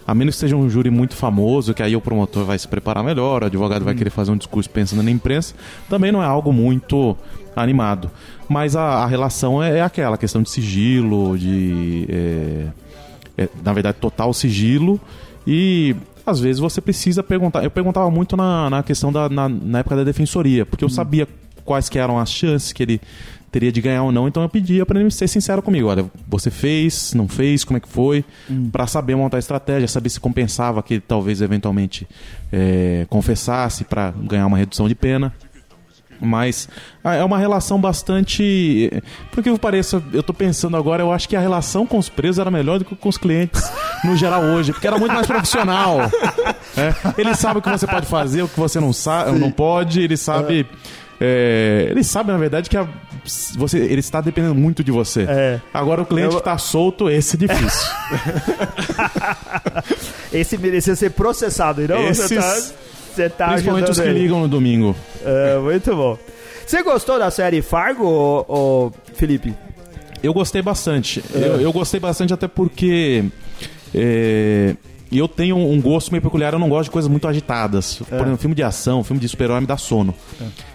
D: A menos que seja um júri muito famoso, que aí o promotor vai se preparar melhor, o advogado
A: Hum.
D: vai querer fazer um discurso pensando na imprensa, também não é algo muito animado. Mas a, a relação é, é aquela, a questão de sigilo, de. é, é, na verdade, total sigilo. E às vezes você precisa perguntar. Eu perguntava muito na, na questão da. Na, na época da defensoria, porque eu sabia quais que eram as chances que ele teria de ganhar ou não, então eu pedia para ele ser sincero comigo. Olha, você fez, não fez, como é que foi? Pra saber montar a estratégia, saber se compensava que ele talvez eventualmente é, confessasse para ganhar uma redução de pena. Mas ah, é uma relação bastante. Por que pareça, eu tô pensando agora, eu acho que a relação com os presos era melhor do que com os clientes, no geral, hoje, porque era muito mais profissional. É, Ele sabe o que você pode fazer, o que você não sabe, não pode, ele sabe. é, ele sabe, na verdade, que a- você, ele está dependendo muito de você.
A: É.
D: Agora o cliente
A: Eu-
D: está solto, esse é difícil.
A: Esse merecia ser processado, e não você
D: Esses-
A: tá, você tá
D: Principalmente os que
A: ele.
D: ligam no domingo.
A: É, muito bom. Você gostou da série Fargo, ô, ô, Felipe?
D: Eu gostei bastante. Eu, eu gostei bastante até porque é, eu tenho um gosto meio peculiar, eu não gosto de coisas muito agitadas. Por exemplo, filme de ação, filme de super-herói me dá sono.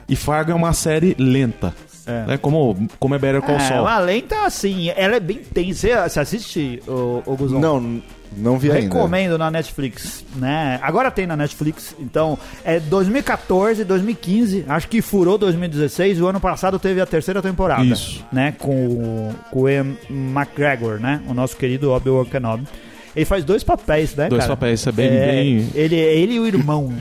D: E Fargo é uma série lenta. Né? Como, como é Better Call
A: É,
D: Saul.
A: uma lenta assim, ela é bem tensa. Você- assiste, o, o Guzão?
C: Não, não vi ainda.
A: Recomendo na Netflix, né? Agora tem na Netflix, então é 2014, 2015, acho que furou 2016. O ano passado teve a terceira temporada,
D: Isso.
A: né? Com, o- com o Ian McGregor, né? O nosso querido Obi-Wan Kenobi. Ele faz dois papéis, né,
D: Dois
A: cara?
D: papéis, isso é bem- bem-
A: Ele, ele e o irmão,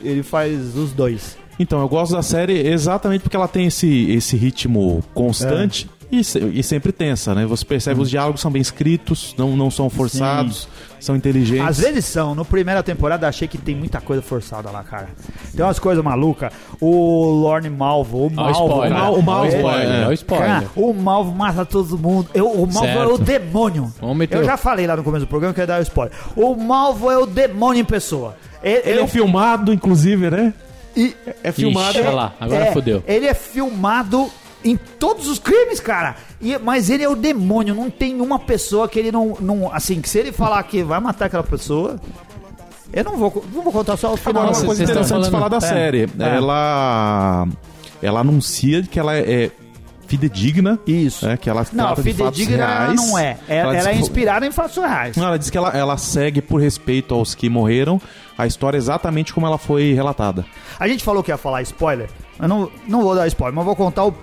A: ele faz os dois.
D: Então, eu gosto da série exatamente porque ela tem esse, esse ritmo constante e, se- e sempre tensa, né? Você percebe os diálogos são bem escritos, não, não são forçados, são inteligentes.
A: Às vezes são. No primeira temporada achei que tem muita coisa forçada lá, cara. Tem umas coisas malucas. O Lorne Malvo, o
B: Olha o
A: Malvo.
B: spoiler.
A: cara,
D: o Malvo,
B: Olha o
D: é.
B: spoiler. Olha o spoiler.
A: Cara, o Malvo mata todo mundo. Eu, o Malvo
B: Certo.
A: é o demônio. Eu já falei lá no começo do programa que eu ia dar o spoiler. O Malvo é o demônio em pessoa. Ele,
D: Ele é filmado, inclusive, né?
A: E-
D: É filmado.
B: Ixi, lá, agora
A: é,
B: fodeu.
A: Ele é filmado em todos os crimes, cara. E- mas ele é o demônio. Não tem uma pessoa que ele não, não. Assim, que se ele falar que vai matar aquela pessoa. Eu não vou, não vou contar só o final.
D: Agora, uma
B: Vocês-
D: coisa
B: vocês estão
D: interessante de falar
B: falando-
D: da
A: É,
D: série.
A: é.
D: Ela, ela anuncia que ela é fidedigna.
A: Isso.
D: né? Que ela
A: Não,
D: trata de fatos
A: ela
D: reais.
A: não é. Ela,
D: diz
A: ela é
D: que-
A: inspirada em fatos reais.
D: Não, ela diz que ela, ela segue por respeito aos que morreram a história exatamente como ela foi relatada.
A: A gente falou que ia falar spoiler. Eu não, não vou dar spoiler, mas vou contar o,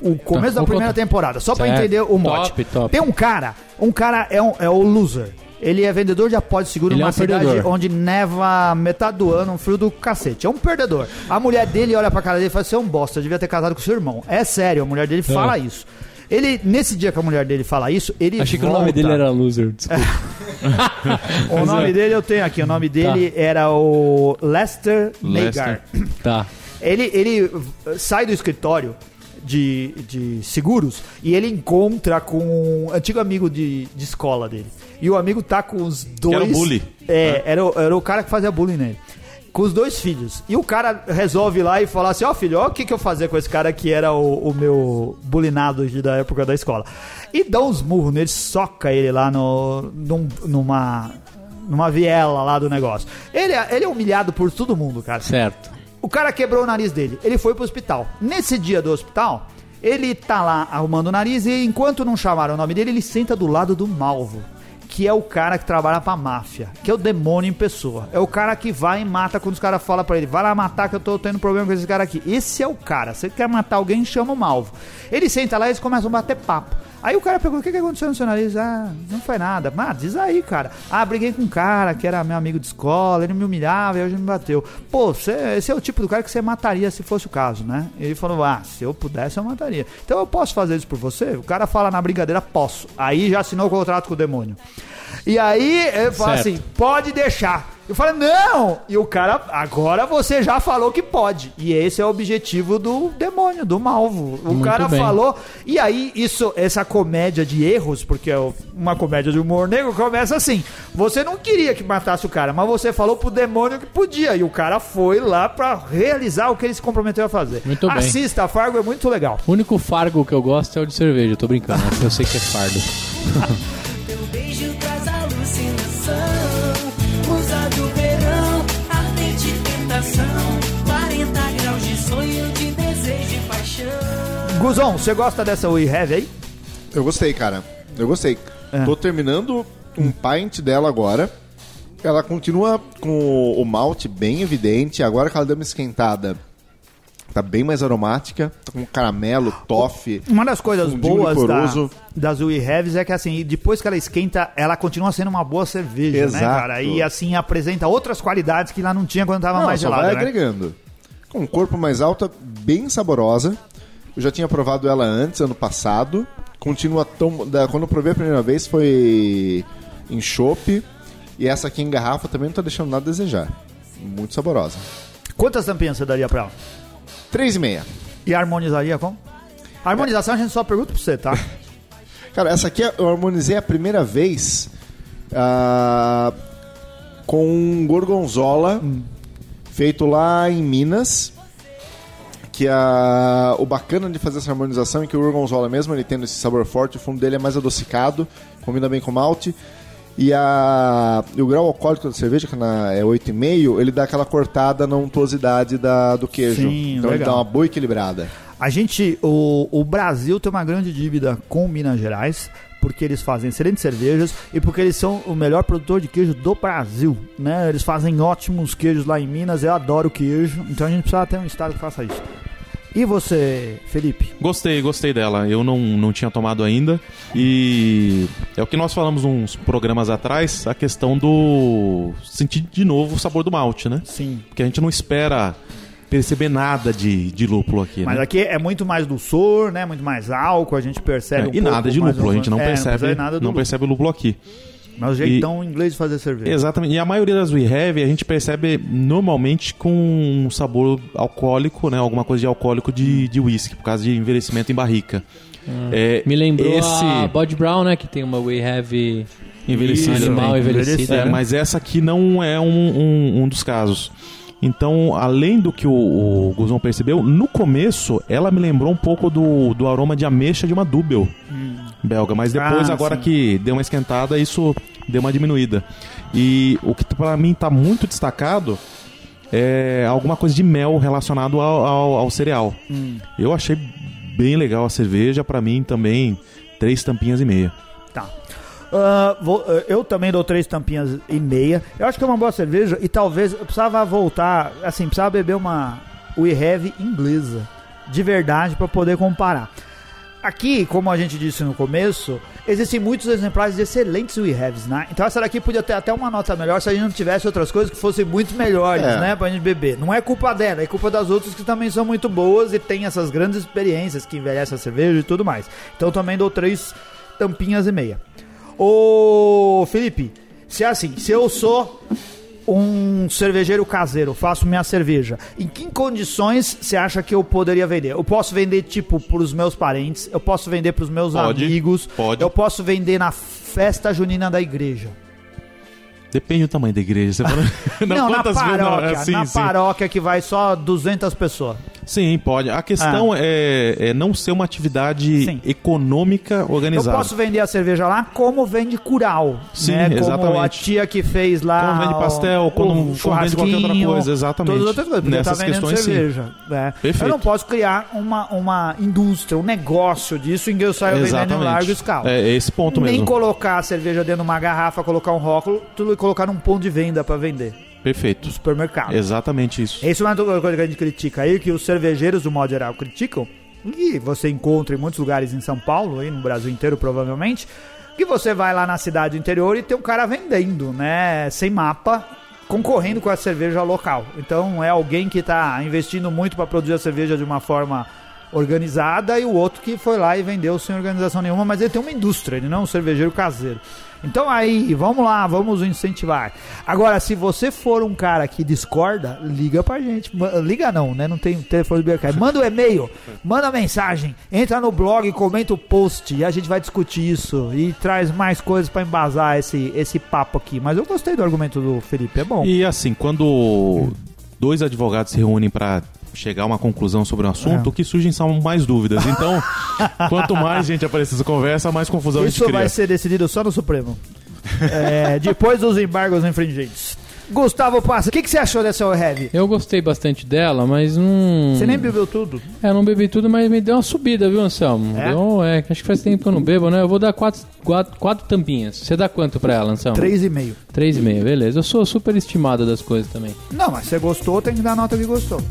A: o começo
B: Tá,
A: da
B: vou
A: primeira
B: contar.
A: temporada, só pra
B: Certo.
A: entender o mote.
B: Top, top.
A: Tem um cara, um cara é, um, é o loser. Ele é vendedor de após seguro
B: Ele é
A: numa
B: um
A: cidade
B: perdedor.
A: onde neva metade do ano, um frio do cacete. É um perdedor. A mulher dele olha pra cara dele e fala: Você é um bosta, devia ter casado com seu irmão. É sério, a mulher dele fala isso. Ele, nesse dia que a mulher dele fala isso, ele
B: Achei que o
A: volta.
B: nome dele era Loser, desculpa.
A: O nome dele eu tenho aqui. O nome dele era o Lester.
D: Lester.
B: Tá.
A: Ele, ele sai do escritório de, de seguros e ele encontra com um antigo amigo de, de escola dele. E o amigo tá com os dois.
D: era o bully.
A: É, era, o- era o cara que fazia bullying nele. Com os dois filhos. E o cara resolve ir lá e falar assim: Ó, filho, ó, o que, que eu fazia com esse cara que era o, o meu bulinado da época da escola. E dá uns murros nele, soca ele lá no, num- numa, numa viela lá do negócio. Ele, é- ele é humilhado por todo mundo, cara.
B: Certo.
A: O cara quebrou o nariz dele. Ele foi pro hospital. Nesse dia do hospital, ele tá lá arrumando o nariz e enquanto não chamaram o nome dele, ele senta do lado do Malvo. Que é o cara que trabalha pra máfia, que é o demônio em pessoa. É o cara que vai e mata quando os caras falam pra ele: vai lá matar que eu tô tendo problema com esse cara aqui. Esse é o cara. Se você quer matar alguém, chama o Malvo. Ele senta lá e eles começam a bater papo. Aí o cara pergunta: o que, que aconteceu no seu nariz? Ah, não foi nada. Ah, diz aí, cara. Ah, briguei com um cara que era meu amigo de escola, ele me humilhava e hoje me bateu. Pô, você, esse é o tipo do cara que você mataria se fosse o caso, né? Ele falou: ah, se eu pudesse, eu mataria. Então eu posso fazer isso por você? O cara fala na brincadeira: posso. Aí já assinou o contrato com o demônio. E aí ele fala
B: Certo.
A: assim: pode deixar. Eu falei, não! E o cara, agora você já falou que pode. E esse é o objetivo do demônio, do malvo. O
B: Muito
A: cara
B: bem.
A: falou. E aí, isso, essa comédia de erros, porque é uma comédia de humor negro, começa assim. Você não queria que matasse o cara, mas você falou pro demônio que podia. E o cara foi lá pra realizar o que ele se comprometeu a fazer.
B: Muito bem.
A: Assista, Fargo é muito legal.
B: O único fargo que eu gosto é o de cerveja. Tô brincando, eu sei que é fardo.
A: Guzon, você gosta dessa We Have aí?
C: Eu gostei, cara. Eu gostei.
A: É.
C: Tô terminando um pint dela agora. Ela continua com o malte bem evidente. Agora que ela deu uma esquentada, tá bem mais aromática. Tá com caramelo, toffee.
A: Uma das coisas boas da, das We Haves é que assim, depois que ela esquenta, ela continua sendo uma boa cerveja, né,
C: Exato.
A: cara? E assim apresenta outras qualidades que lá não tinha quando tava
C: Não,
A: mais gelada,
C: vai
A: né?
C: agregando. Com um corpo mais alta, bem saborosa. Eu já tinha provado ela antes, ano passado. Continua tão. Da, quando eu provei a primeira vez foi em chopp. E essa aqui em garrafa também não tá deixando nada a desejar. Muito saborosa.
A: Quantas tampinhas você daria pra ela?
C: 3,5.
A: E harmonizaria com? A harmonização a gente só pergunta pra você, tá?
C: Cara, essa aqui eu harmonizei a primeira vez ah, com um gorgonzola feito lá em Minas. Que a, o bacana de fazer essa harmonização é que o gorgonzola, mesmo ele tendo esse sabor forte, o fundo dele é mais adocicado, combina bem com malte. E, a, e o grau alcoólico da cerveja, que na, é 8,5, ele dá aquela cortada na untuosidade da, do queijo.
A: Sim,
C: então ele
A: legal.
C: dá uma boa equilibrada.
A: A gente, o, o Brasil tem uma grande dívida com Minas Gerais, porque eles fazem excelentes cervejas e porque eles são o melhor produtor de queijo do Brasil, né? Eles fazem ótimos queijos lá em Minas, eu adoro queijo, então a gente precisa ter um estado que faça isso. E você, Felipe?
D: Gostei, gostei dela. Eu não, não tinha tomado ainda. E é o que nós falamos uns programas atrás, a questão do sentir de novo o sabor do malte, né?
A: Sim.
D: Porque a gente não espera perceber nada de, de lúpulo aqui,
A: Mas
D: né?
A: aqui é muito mais dulçor, né? Muito mais álcool, a gente percebe
D: É,
A: um
D: e nada de lúpulo, a gente não
A: é,
D: percebe,
A: do
D: não
A: lúpulo.
D: percebe o lúpulo aqui.
A: Mas o jeitão inglês de fazer cerveja.
D: Exatamente. E a maioria das We Have a gente percebe normalmente com um sabor alcoólico, né? Alguma coisa de alcoólico de, de whisky, por causa de envelhecimento em barrica. É,
B: Me lembrou
D: esse
B: a Bod Brown, né? Que tem uma We Have
D: envelhecido
B: animal
D: também.
B: envelhecido.
D: É,
B: né?
D: mas essa aqui não é um, um, um dos casos. Então, além do que o, o Guzão percebeu, no começo ela me lembrou um pouco do, do aroma de ameixa de uma Dubel belga, mas depois,
A: Ah,
D: agora
A: sim.
D: que deu uma esquentada, isso deu uma diminuída. E o que pra mim tá muito destacado é alguma coisa de mel relacionado ao, ao, ao cereal. Eu achei bem legal a cerveja, pra mim também, três tampinhas e meia.
A: Tá. Ah, vou- ah, eu também dou três tampinhas e meia. Eu acho que é uma boa cerveja e talvez eu precisava voltar, assim, precisava beber uma We Have inglesa, de verdade, para poder comparar. Aqui, como a gente disse no começo, existem muitos exemplares de excelentes We Haves, né? Então essa daqui podia ter até uma nota melhor se a gente não tivesse outras coisas que fossem muito melhores,
C: É.
A: né? Pra gente beber. Não é culpa dela, é culpa das outras que também são muito boas e tem essas grandes experiências que envelhecem a cerveja e tudo mais. Então também dou três tampinhas e meia. Ô, Felipe, se é assim, se eu sou um cervejeiro caseiro, faço minha cerveja, em que condições você acha que eu poderia vender? Eu posso vender, tipo, pros meus parentes, eu posso vender pros meus
D: Pode,
A: amigos,
D: pode.
A: eu posso vender na festa junina da igreja.
D: Depende do tamanho da igreja. Você fala...
A: Não, na
D: quantas vezes-
A: paróquia,
D: é, sim,
A: na
D: sim.
A: paróquia que vai só 200 pessoas.
D: Sim, pode. A questão é, é não ser uma atividade
A: Sim.
D: econômica
A: Eu
D: organizada.
A: posso vender a cerveja lá como vende curau.
D: Sim,
A: né? Como a
D: exatamente.
A: tia que fez lá.
D: Como vende pastel,
A: o-
D: quando-
A: o
D: como vende qualquer outra coisa, exatamente.
A: Todas as outras coisas, porque
D: Nessas
A: tá
D: questões, sim.
A: cerveja. né?
D: Perfeito.
A: Eu não posso criar uma, uma indústria, um negócio disso em que eu saia vendendo em
D: Exatamente.
A: larga escala.
D: É esse ponto
A: Nem
D: mesmo.
A: colocar a cerveja dentro de uma garrafa, colocar um rótulo, tudo e colocar num ponto de venda pra vender
D: Perfeito.
A: supermercado.
D: Exatamente isso.
A: Isso é uma outra coisa que a gente critica aí, que os cervejeiros, do modo geral, criticam, e você encontra em muitos lugares em São Paulo, aí no Brasil inteiro provavelmente, que você vai lá na cidade interior e tem um cara vendendo, né, sem mapa, concorrendo com a cerveja local. Então é alguém que está investindo muito para produzir a cerveja de uma forma organizada e o outro que foi lá e vendeu sem organização nenhuma, mas ele tem uma indústria, ele não é um cervejeiro caseiro. Então aí, vamos lá, vamos incentivar. Agora, se você for um cara que discorda, liga pra gente. Liga não, né? Não tem telefone do Beercast. Manda um e-mail, manda mensagem, entra no blog, comenta o post e a gente vai discutir isso e traz mais coisas pra embasar esse, esse papo aqui. Mas eu gostei do argumento do Felipe, é bom.
D: E assim, quando dois advogados se reúnem para chegar a uma conclusão sobre um assunto,
A: É.
D: o que surgem são mais dúvidas. Então, quanto mais gente aparecer nessa conversa, mais confusão a
A: Isso
D: gente cria.
A: vai ser decidido só no Supremo. É, depois dos embargos infringentes. Gustavo Passa, o que, que você achou dessa Heavy?
B: Eu gostei bastante dela, mas não.
A: Você nem bebeu tudo?
B: É, eu não bebi tudo, mas me deu uma subida, viu, Anselmo?
A: É?
B: Deu, é, acho que faz tempo que eu não bebo, né? Eu vou dar quatro, quatro, quatro tampinhas. Você dá quanto pra ela, Anselmo?
A: Três e meio.
B: Três e meio, beleza. Eu sou super estimado das coisas também.
A: Não, mas você gostou, tem que dar nota que gostou.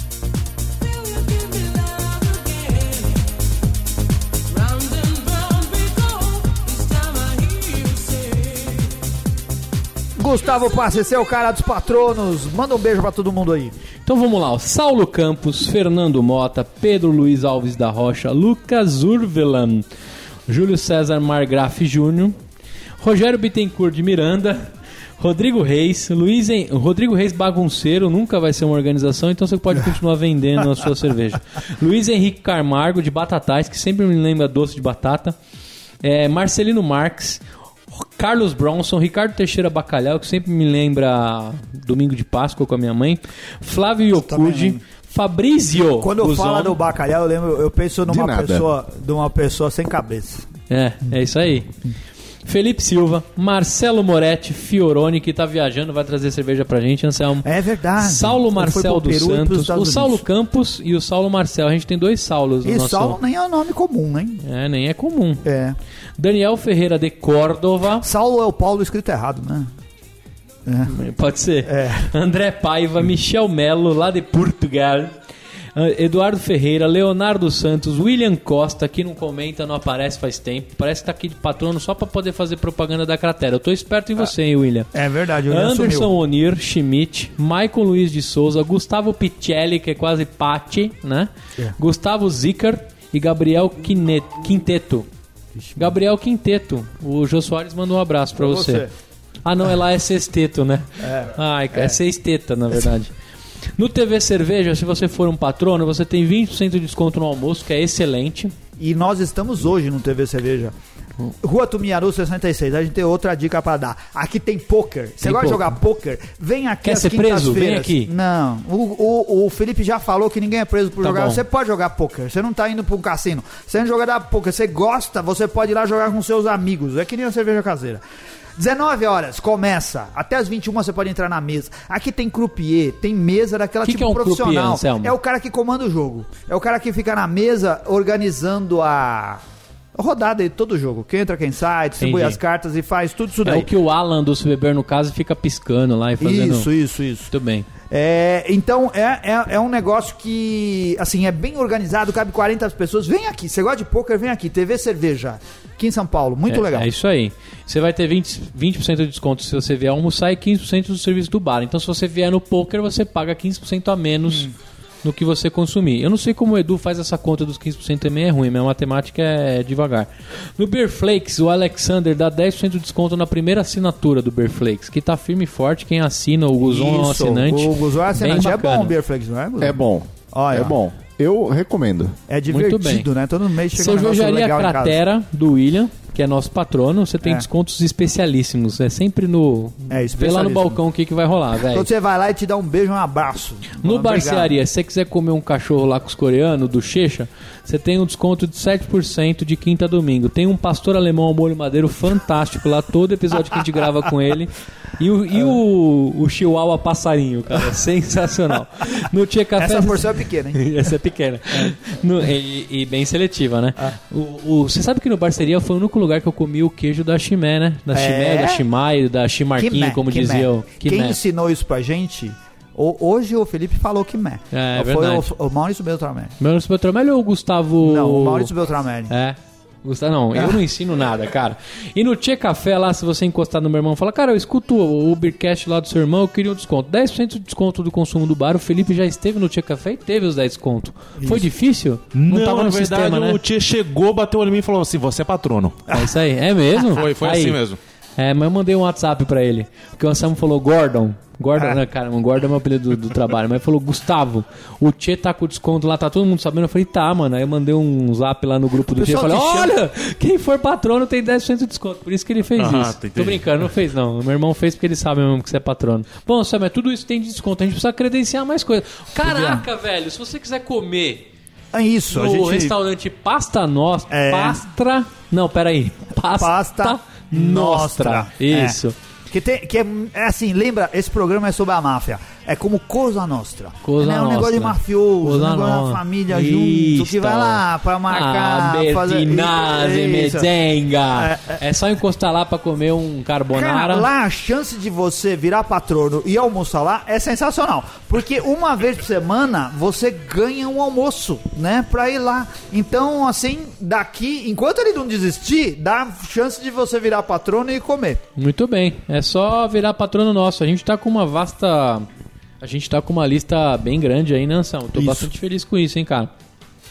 A: Gustavo Passa, esse é o cara dos patronos. Manda um beijo pra todo mundo aí.
B: Então vamos lá, ó. Saulo Campos, Fernando Mota, Pedro Luiz Alves da Rocha, Lucas Urvelan, Júlio César Margraf Júnior, Rogério Bittencourt de Miranda, Rodrigo Reis, Luiz Hen... Rodrigo Reis Bagunceiro, nunca vai ser uma organização, então você pode continuar vendendo a sua cerveja. Luiz Henrique Carmargo de Batatais, que sempre me lembra doce de batata. É, Marcelino Marques, Carlos Bronson, Ricardo Teixeira Bacalhau, que sempre me lembra Domingo de Páscoa com a minha mãe, Flávio Yokuji. Fabrício
A: Quando eu falo do bacalhau, eu lembro, eu penso numa pessoa, de uma pessoa sem cabeça.
B: É, é isso aí. Felipe Silva, Marcelo Moretti, Fioroni, que tá viajando, vai trazer cerveja pra gente, Anselmo.
A: É verdade.
B: Saulo Marcel dos Santos, o Saulo
A: Unidos.
B: Campos e o Saulo Marcel. A gente tem dois Saulos no
A: E
B: nosso...
A: Saulo nem é um nome comum, hein?
B: É, nem é comum.
A: É.
B: Daniel Ferreira de Córdova,
A: Saulo é o Paulo escrito errado, né?
B: pode ser.
A: É.
B: André Paiva, Michel Melo, lá de Portugal. Ah, Eduardo Ferreira, Leonardo Santos, William Costa, que não comenta, não aparece faz tempo. Parece que tá aqui de patrono só pra poder fazer propaganda da cratera. Eu tô esperto em você, hein, William.
A: É verdade, o
B: Anderson Onir, Schmidt, Michael Luiz de Souza, Gustavo Picelli, que é quase Pati, né?
A: É.
B: Gustavo Zicker e Gabriel Quinteto. Gabriel Quinteto, o Jô Soares mandou um abraço pra você.
A: você.
B: Ah, não, é lá é sexteto, né?
A: É.
B: Ai, é, sexteta, na verdade. No TV Cerveja, se você for um patrono, você tem 20% de desconto no almoço, que é excelente.
A: E nós estamos hoje no TV Cerveja. Rua Tumiaru 66. A gente tem outra dica pra dar. Aqui tem poker. Você
B: Tem
A: gosta de jogar poker? Vem aqui
B: Quer
A: às
B: ser preso? Vem aqui.
A: Não. O, o, o Felipe já falou que ninguém é preso por
B: Tá
A: jogar.
B: bom.
A: Você pode jogar poker. Você não tá indo pra um cassino. Você não joga poker. Você gosta, você pode ir lá jogar com seus amigos. É que nem a cerveja caseira. 19 horas, começa. Até as 21 você pode entrar na mesa. Aqui tem croupier, tem mesa daquela
B: Que
A: tipo
B: que é um croupier,
A: profissional.
B: Anselmo?
A: é o cara que comanda o jogo. É o cara que fica na mesa organizando a rodada de todo o jogo. Quem entra, quem sai, distribui
B: Entendi.
A: as cartas e faz tudo isso
B: É
A: daí.
B: o que o Alan do Se Beber, no caso, fica piscando lá e fazendo...
A: Isso, isso, isso.
B: Muito bem.
A: É, então é, é, é um negócio que assim é bem organizado, cabe 40 pessoas. Vem aqui, você gosta de poker, vem aqui, TV Cerveja, aqui em São Paulo, muito
B: é,
A: legal.
B: É isso aí. Você vai ter 20%, 20 de desconto se você vier almoçar e 15% do serviço do bar. Então, se você vier no poker, você paga 15% a menos
A: Hum.
B: No que você consumir. Eu não sei como o Edu faz essa conta dos 15% também, é ruim. Minha matemática é devagar. No Beer Flakes, o Alexander dá 10% de desconto na primeira assinatura do Beer Flakes, que tá firme e forte. Quem assina, o Guzon é um assinante.
A: O Guzon é assinante. É bom o Beer Flakes, não é? Guzon?
C: É bom.
A: Olha.
C: É bom. Eu recomendo.
A: É
B: Muito
A: divertido, né? Todo mês chega um negócio
B: Cervejaria
A: legal.
B: Cratera do William, que é nosso patrono, você tem
A: É.
B: descontos especialíssimos. É sempre no.
A: É,
B: Vê lá no balcão o que, que vai rolar, velho.
A: Então você vai lá e te dá um beijo, um abraço.
B: No. Barcearia, se você quiser comer um cachorro lá com os coreanos, do Checha, você tem um desconto de 7% de quinta a domingo. Tem um pastor alemão ao molho madeiro fantástico lá, todo episódio que a gente grava com ele. E o, e o, o Chihuahua passarinho, cara, sensacional. No Tia Café...
A: Essa porção é pequena, hein?
B: Essa é pequena. No- e, e bem seletiva, né?
A: Ah.
B: O, o- você sabe que no Barceria foi o único lugar que eu comi o queijo da Chimé, né? Da
A: É?
B: Chimé, da Chimay, da Chimarquinho, como
A: Quimé.
B: dizia o
A: Quem ensinou isso pra gente, o- hoje o Felipe falou que mé.
B: É, é
A: Foi
B: verdade.
A: o, o Maurício Beltramelli.
B: Meu Beltramelli ou o Gustavo...
A: Não, o Maurício Beltramelli.
B: É. Gustavo, não, eu não ensino nada, cara. E no Tchê Café lá, se você encostar no meu irmão e falar, cara, eu escuto o Ubercast lá do seu irmão, eu queria um desconto. 10% de desconto do consumo do bar. O Felipe já esteve no Tchê Café e teve os 10 desconto. Foi difícil?
D: Não,
B: tava
D: na
B: no
D: verdade,
B: sistema, né?
D: o Tia chegou, bateu em mim e falou assim: você é patrono.
B: É isso aí, é mesmo?
D: Foi, foi
B: Aí.
D: assim mesmo.
B: É, mas eu mandei um WhatsApp pra ele. Porque o Anselmo falou Gordon. Gordon,
A: Ah.
B: né, cara? O Gordon é meu apelido do, do trabalho. Mas ele falou, Gustavo, o Tchê tá com desconto lá, tá todo mundo sabendo. Eu falei, tá, mano. Aí eu mandei um zap lá no grupo do Tchê. Eu falei, olha, quem for patrono tem 10% de desconto. Por isso que ele fez
D: Ah,
B: isso.
D: tá,
B: Tô
D: entendi.
B: brincando, não fez não. O meu irmão fez porque ele sabe mesmo que você é patrono. Bom, Anselmo, é tudo isso tem de desconto. A gente precisa credenciar mais coisa. Caraca, velho, se você quiser comer
A: É isso, a
B: no
A: gente...
B: restaurante Pasta Nostra.
A: É.
B: Pastra. Não, peraí. Pasta,
A: Pasta
B: Nostra.
A: Nostra.
B: Isso.
A: Que, tem, que é, é assim, lembra, esse programa é sobre a máfia. É como Cosa Nostra.
B: Cosa
A: é um negócio de mafioso,
B: Cosa
A: um negócio da família
B: Isso.
A: junto, que vai lá pra marcar,
B: Ah,
A: fazer...
B: Bertinazzi,
A: Isso.
B: Mezenga. É, só encostar lá pra comer um carbonara.
A: Cara, lá a chance de você virar patrono e almoçar lá é sensacional. Porque uma vez por semana você ganha um almoço, né? Pra ir lá. Então, assim, daqui, enquanto ele não desistir, dá chance de você virar patrono e comer.
B: Muito bem. É só virar patrono nosso. A gente tá com uma vasta. A gente tá com uma lista bem grande aí, né, Anselmo? Tô
A: Isso.
B: bastante feliz com isso, hein, cara.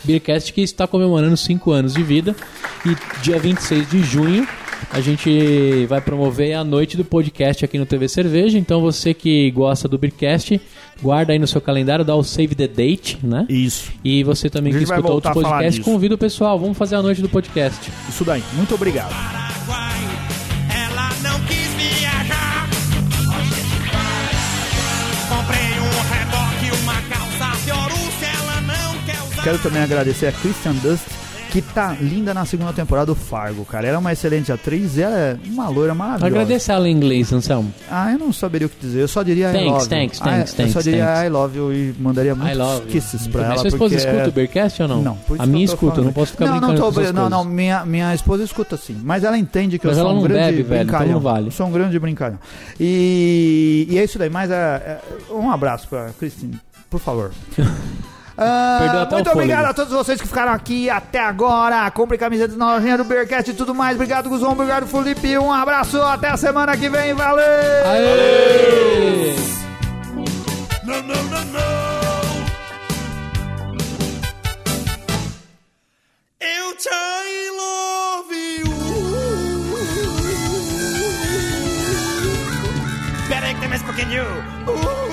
B: Beercast que está comemorando 5 anos de vida. E dia 26 de junho a gente vai promover a noite do podcast aqui no TV Cerveja. Então você que gosta do Beercast, guarda aí no seu calendário, dá o save the date, né?
A: Isso.
B: E você também que outros
A: falar
B: podcasts,
A: disso.
B: convida o pessoal. Vamos fazer a noite do podcast.
A: Isso daí. Muito obrigado. Quero também agradecer a Christian Dust, que tá linda na segunda temporada do Fargo, cara. Ela é uma excelente atriz, ela é uma loira maravilhosa.
B: Agradece ela em inglês, Anselmo.
A: Ah, eu não saberia o que dizer. Eu só diria I
B: Thanks,
A: love you.
B: thanks,
A: Ah,
B: thanks,
A: Eu só
B: thanks,
A: diria
B: thanks.
A: I love you e mandaria
B: I
A: muitos kisses pra
B: Mas
A: ela.
B: sua esposa
A: porque
B: escuta
A: é-
B: o Bearcast ou não?
A: Não, por isso
B: A minha
A: eu
B: escuta, eu
A: falando.
B: não posso ficar
A: não,
B: brincando
A: não, tô,
B: com
A: não, não, minha, minha esposa escuta sim. Mas ela entende que
B: Mas
A: eu sou um grande
B: bebe, velho, então
A: brincalhão.
B: não vale.
A: Sou um grande brincalhão. E, e é isso daí, mas é, é, um abraço pra Cristine, por favor. Ah,
B: Perdeu até o
A: muito
B: fôlego.
A: obrigado a todos vocês que ficaram aqui até agora. Compre camisetas na lojinha do Bearcast e tudo mais. Obrigado, Guzão. Obrigado, Felipe. Um abraço. Até a semana que vem. Valeu!
B: Aê!
G: No, no, no, no. Eu te love you. Pera aí que tem mais um pouquinho. Uh,